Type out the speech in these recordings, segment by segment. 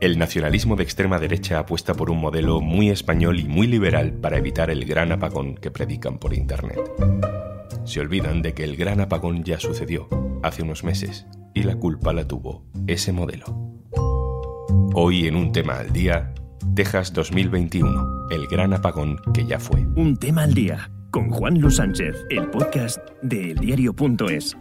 El nacionalismo de extrema derecha apuesta por un modelo muy español y muy liberal para evitar el gran apagón que predican por Internet. Se olvidan de que el gran apagón ya sucedió hace unos meses y la culpa la tuvo ese modelo. Hoy en un tema al día, Texas 2021, el gran apagón que ya fue. Un tema al día con Juan Luis Sánchez, el podcast de eldiario.es.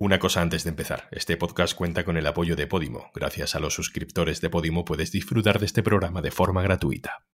Una cosa antes de empezar, este podcast cuenta con el apoyo de Podimo. Gracias a los suscriptores de Podimo puedes disfrutar de este programa de forma gratuita.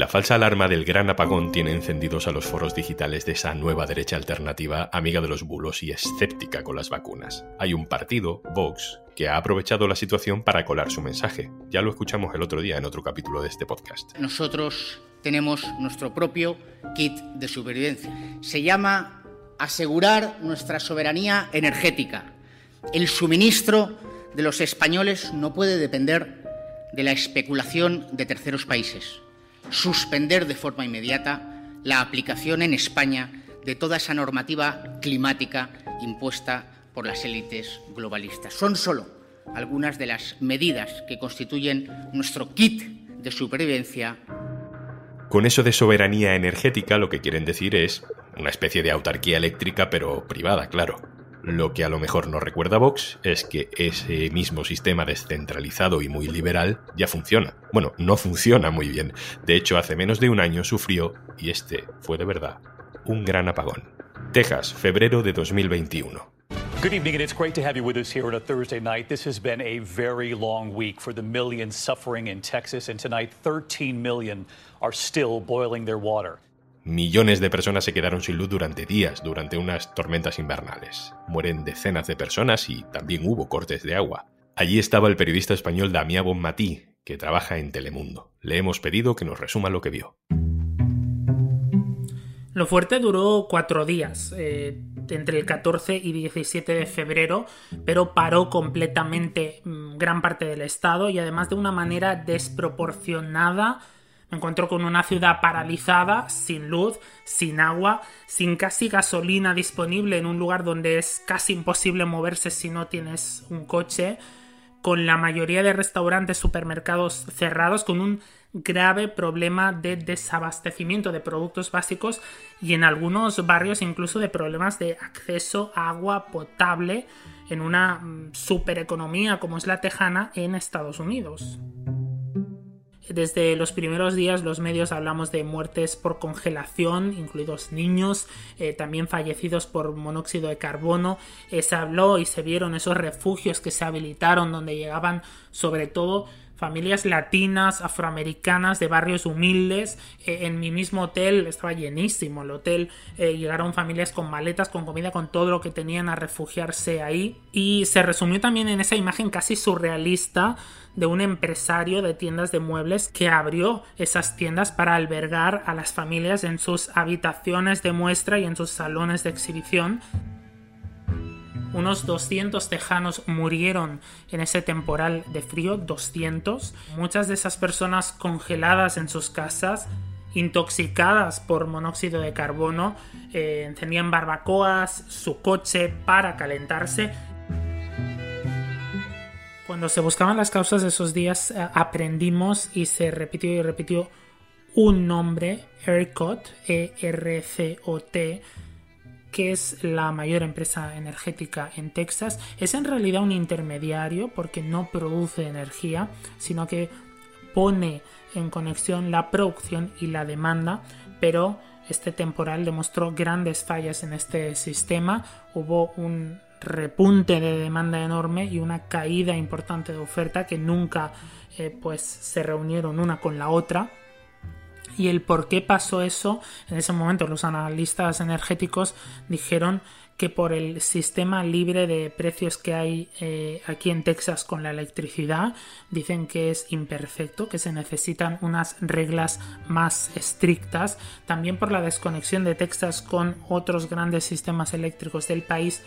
La falsa alarma del gran apagón tiene encendidos a los foros digitales de esa nueva derecha alternativa, amiga de los bulos y escéptica con las vacunas. Hay un partido, Vox, que ha aprovechado la situación para colar su mensaje. Ya lo escuchamos el otro día en otro capítulo de este podcast. Nosotros tenemos nuestro propio kit de supervivencia. Se llama asegurar nuestra soberanía energética. El suministro de los españoles no puede depender de la especulación de terceros países suspender de forma inmediata la aplicación en España de toda esa normativa climática impuesta por las élites globalistas. Son solo algunas de las medidas que constituyen nuestro kit de supervivencia. Con eso de soberanía energética lo que quieren decir es una especie de autarquía eléctrica pero privada, claro. Lo que a lo mejor no recuerda Vox es que ese mismo sistema descentralizado y muy liberal ya funciona. Bueno, no funciona muy bien. De hecho, hace menos de un año sufrió, y este fue de verdad, un gran apagón. Texas, febrero de 2021. Good evening, and it's great to have you with us here on a Thursday night. This has been a very long week for the millions suffering in Texas, and tonight 13 million are still boiling their water. Millones de personas se quedaron sin luz durante días, durante unas tormentas invernales. Mueren decenas de personas y también hubo cortes de agua. Allí estaba el periodista español Damián Bonmatí, que trabaja en Telemundo. Le hemos pedido que nos resuma lo que vio. Lo fuerte duró cuatro días, eh, entre el 14 y 17 de febrero, pero paró completamente mm, gran parte del estado y además de una manera desproporcionada me encuentro con una ciudad paralizada, sin luz, sin agua, sin casi gasolina disponible en un lugar donde es casi imposible moverse si no tienes un coche, con la mayoría de restaurantes, supermercados cerrados, con un grave problema de desabastecimiento de productos básicos y en algunos barrios incluso de problemas de acceso a agua potable en una mm, supereconomía como es la tejana en Estados Unidos. Desde los primeros días los medios hablamos de muertes por congelación, incluidos niños, eh, también fallecidos por monóxido de carbono. Eh, se habló y se vieron esos refugios que se habilitaron donde llegaban sobre todo familias latinas, afroamericanas, de barrios humildes. Eh, en mi mismo hotel estaba llenísimo el hotel. llegaron familias con maletas, con comida, con todo lo que tenían a refugiarse ahí. Y se resumió también en esa imagen casi surrealista de un empresario de tiendas de muebles que abrió esas tiendas para albergar a las familias en sus habitaciones de muestra y en sus salones de exhibición. Unos 200 tejanos murieron en ese temporal de frío, 200. Muchas de esas personas congeladas en sus casas, intoxicadas por monóxido de carbono, eh, encendían barbacoas, su coche para calentarse cuando se buscaban las causas de esos días, eh, aprendimos y se repitió y repitió un nombre, ERCOT, E-R-C-O-T, que es la mayor empresa energética en Texas. Es en realidad un intermediario porque no produce energía, sino que pone en conexión la producción y la demanda, pero este temporal demostró grandes fallas en este sistema. Hubo un repunte de demanda enorme y una caída importante de oferta que nunca eh, pues se reunieron una con la otra y el por qué pasó eso en ese momento los analistas energéticos dijeron que por el sistema libre de precios que hay eh, aquí en Texas con la electricidad dicen que es imperfecto, que se necesitan unas reglas más estrictas, también por la desconexión de Texas con otros grandes sistemas eléctricos del país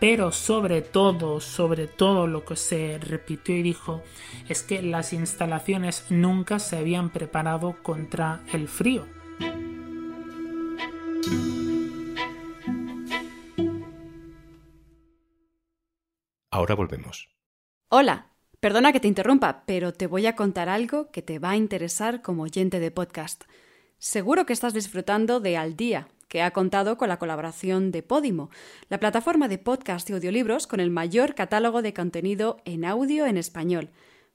pero sobre todo, sobre todo lo que se repitió y dijo es que las instalaciones nunca se habían preparado contra el frío. Ahora volvemos. Hola, perdona que te interrumpa, pero te voy a contar algo que te va a interesar como oyente de podcast. Seguro que estás disfrutando de Al día, que ha contado con la colaboración de Podimo, la plataforma de podcast y audiolibros con el mayor catálogo de contenido en audio en español.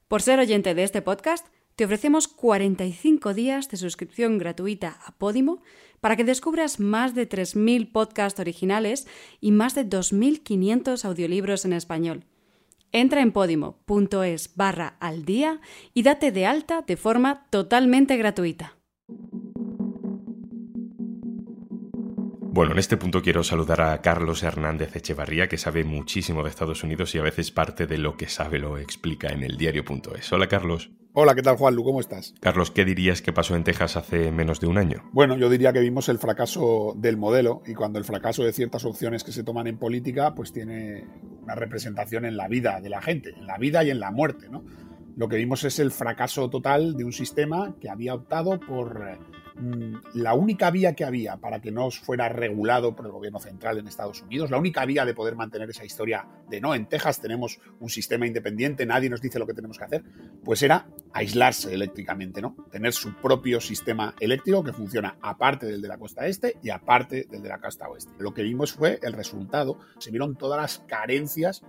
Por ser oyente de este podcast, te ofrecemos 45 días de suscripción gratuita a Podimo para que descubras más de 3.000 podcasts originales y más de 2.500 audiolibros en español. Entra en podimo.es barra al día y date de alta de forma totalmente gratuita. Bueno, en este punto quiero saludar a Carlos Hernández Echevarría, que sabe muchísimo de Estados Unidos y a veces parte de lo que sabe lo explica en el diario.es. Hola, Carlos. Hola, ¿qué tal Juanlu? ¿Cómo estás? Carlos, ¿qué dirías que pasó en Texas hace menos de un año? Bueno, yo diría que vimos el fracaso del modelo y cuando el fracaso de ciertas opciones que se toman en política, pues tiene una representación en la vida de la gente, en la vida y en la muerte, ¿no? Lo que vimos es el fracaso total de un sistema que había optado por eh, la única vía que había para que no fuera regulado por el gobierno central en Estados Unidos, la única vía de poder mantener esa historia de no, en Texas tenemos un sistema independiente, nadie nos dice lo que tenemos que hacer, pues era aislarse eléctricamente, ¿no? Tener su propio sistema eléctrico que funciona aparte del de la costa este y aparte del de la costa oeste. Lo que vimos fue el resultado, se vieron todas las carencias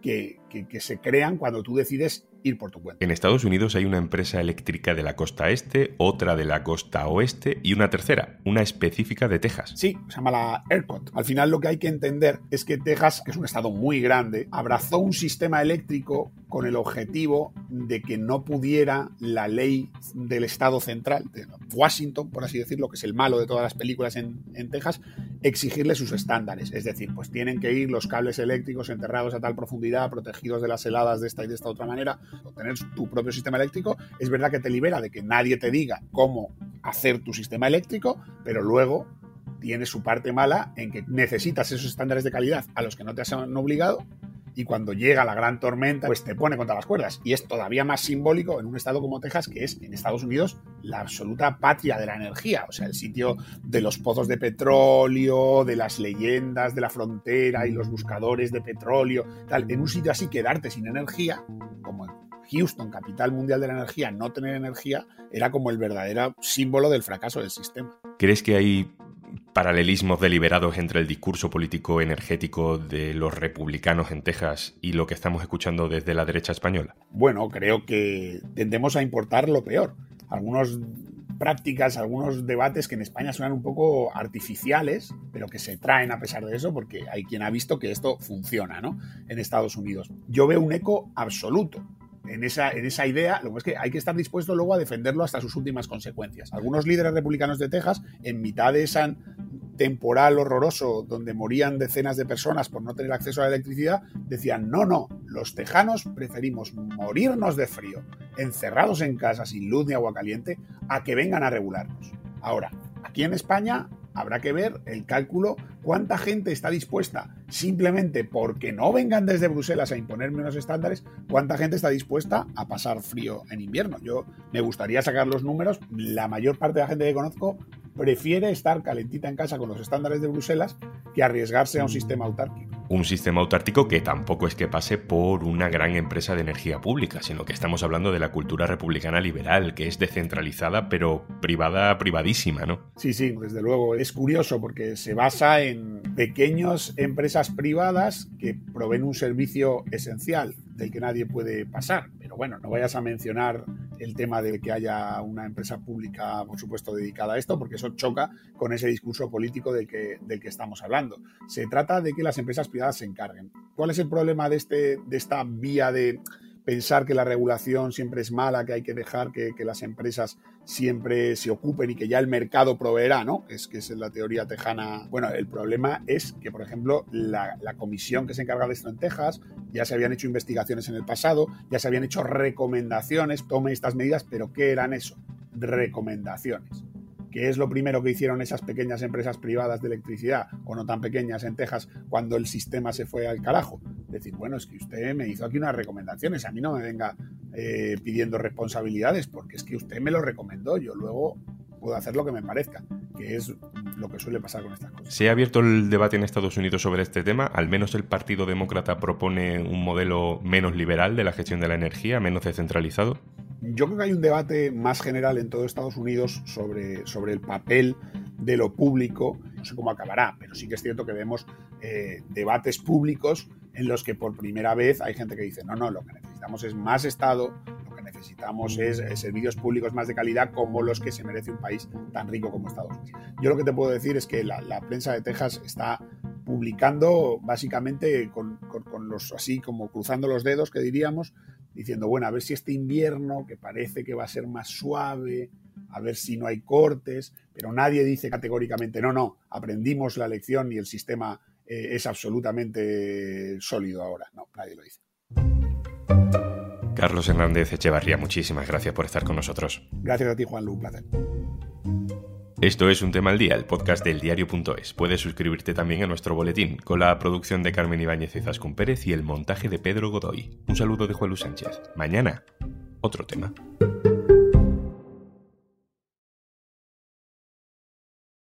que, que, se crean cuando tú decides ir por tu cuenta. En Estados Unidos hay una empresa eléctrica de la costa este, otra de la costa oeste y una tercera, una específica de Texas. Sí, se llama la ERCOT. Al final lo que hay que entender es que Texas, que es un estado muy grande, abrazó un sistema eléctrico con el objetivo de que no pudiera la ley del estado central, de Washington, por así decirlo, que es el malo de todas las películas en, en Texas, exigirle sus estándares. Es decir, pues tienen que ir los cables eléctricos enterrados a tal profundidad, protegidos de las heladas de esta y de esta otra manera, o tener tu propio sistema eléctrico, es verdad que te libera de que nadie te diga cómo hacer tu sistema eléctrico, pero luego tiene su parte mala en que necesitas esos estándares de calidad a los que no te han obligado y cuando llega la gran tormenta, pues te pone contra las cuerdas. Y es todavía más simbólico en un estado como Texas, que es en Estados Unidos la absoluta patria de la energía, o sea, el sitio de los pozos de petróleo, de las leyendas de la frontera y los buscadores de petróleo, tal. En un sitio así quedarte sin energía, como Houston, capital mundial de la energía, no tener energía era como el verdadero símbolo del fracaso del sistema. ¿Crees que hay paralelismos deliberados entre el discurso político energético de los republicanos en Texas y lo que estamos escuchando desde la derecha española? Bueno, creo que tendemos a importar lo peor. Algunas prácticas, algunos debates que en España suenan un poco artificiales, pero que se traen a pesar de eso, porque hay quien ha visto que esto funciona, ¿no? En Estados Unidos. Yo veo un eco absoluto en esa, en esa idea, lo que es que hay que estar dispuesto luego a defenderlo hasta sus últimas consecuencias. Algunos líderes republicanos de Texas, en mitad de ese temporal horroroso donde morían decenas de personas por no tener acceso a la electricidad, decían, no, no, los tejanos preferimos morirnos de frío, encerrados en casa sin luz ni agua caliente, a que vengan a regularnos. Ahora, aquí en España habrá que ver el cálculo, cuánta gente está dispuesta, simplemente porque no vengan desde Bruselas a imponerme unos estándares, cuánta gente está dispuesta a pasar frío en invierno. Yo me gustaría sacar los números, la mayor parte de la gente que conozco prefiere estar calentita en casa con los estándares de Bruselas que arriesgarse a un sistema autárquico un sistema autártico que tampoco es que pase por una gran empresa de energía pública, sino que estamos hablando de la cultura republicana liberal, que es descentralizada pero privada, privadísima, ¿no? Sí, sí, desde luego. Es curioso porque se basa en pequeñas empresas privadas que proveen un servicio esencial del que nadie puede pasar. Pero bueno, no vayas a mencionar el tema de que haya una empresa pública, por supuesto, dedicada a esto, porque eso choca con ese discurso político del que, del que estamos hablando. Se trata de que las empresas privadas se encarguen. ¿Cuál es el problema de, este, de esta vía de pensar que la regulación siempre es mala, que hay que dejar que, las empresas siempre se ocupen y que ya el mercado proveerá, ¿no? Es que es la teoría tejana. Bueno, el problema es que, por ejemplo, la, comisión que se encarga de esto en Texas, ya se habían hecho investigaciones en el pasado, ya se habían hecho recomendaciones, tome estas medidas, pero ¿qué eran eso? Recomendaciones. ¿Qué es lo primero que hicieron esas pequeñas empresas privadas de electricidad, o no tan pequeñas en Texas, cuando el sistema se fue al carajo? Decir, bueno, es que usted me hizo aquí unas recomendaciones, a mí no me venga eh, pidiendo responsabilidades, porque es que usted me lo recomendó, yo luego puedo hacer lo que me parezca. que es lo que suele pasar con estas cosas. ¿Se ha abierto el debate en Estados Unidos sobre este tema? Al menos el Partido Demócrata propone un modelo menos liberal de la gestión de la energía, menos descentralizado. Yo creo que hay un debate más general en todo Estados Unidos sobre, sobre el papel de lo público. No sé cómo acabará, pero sí que es cierto que vemos eh, debates públicos en los que por primera vez hay gente que dice, no, no, lo que necesitamos es más Estado, lo que necesitamos es eh, servicios públicos más de calidad como los que se merece un país tan rico como Estados Unidos. Yo lo que te puedo decir es que la, prensa de Texas está publicando básicamente con, con, los así como cruzando los dedos que diríamos, diciendo, bueno, a ver si este invierno, que parece que va a ser más suave, a ver si no hay cortes, pero nadie dice categóricamente, no, no, aprendimos la lección y el sistema eh, es absolutamente sólido ahora. No, nadie lo dice. Carlos Hernández Echevarría, muchísimas gracias por estar con nosotros. Gracias a ti, Juan Lu, un placer. Esto es Un Tema al Día, el podcast del diario.es. Puedes suscribirte también a nuestro boletín, con la producción de Carmen Ibáñez y Zascún Pérez y el montaje de Pedro Godoy. Un saludo de Juan Luis Sánchez. Mañana, otro tema.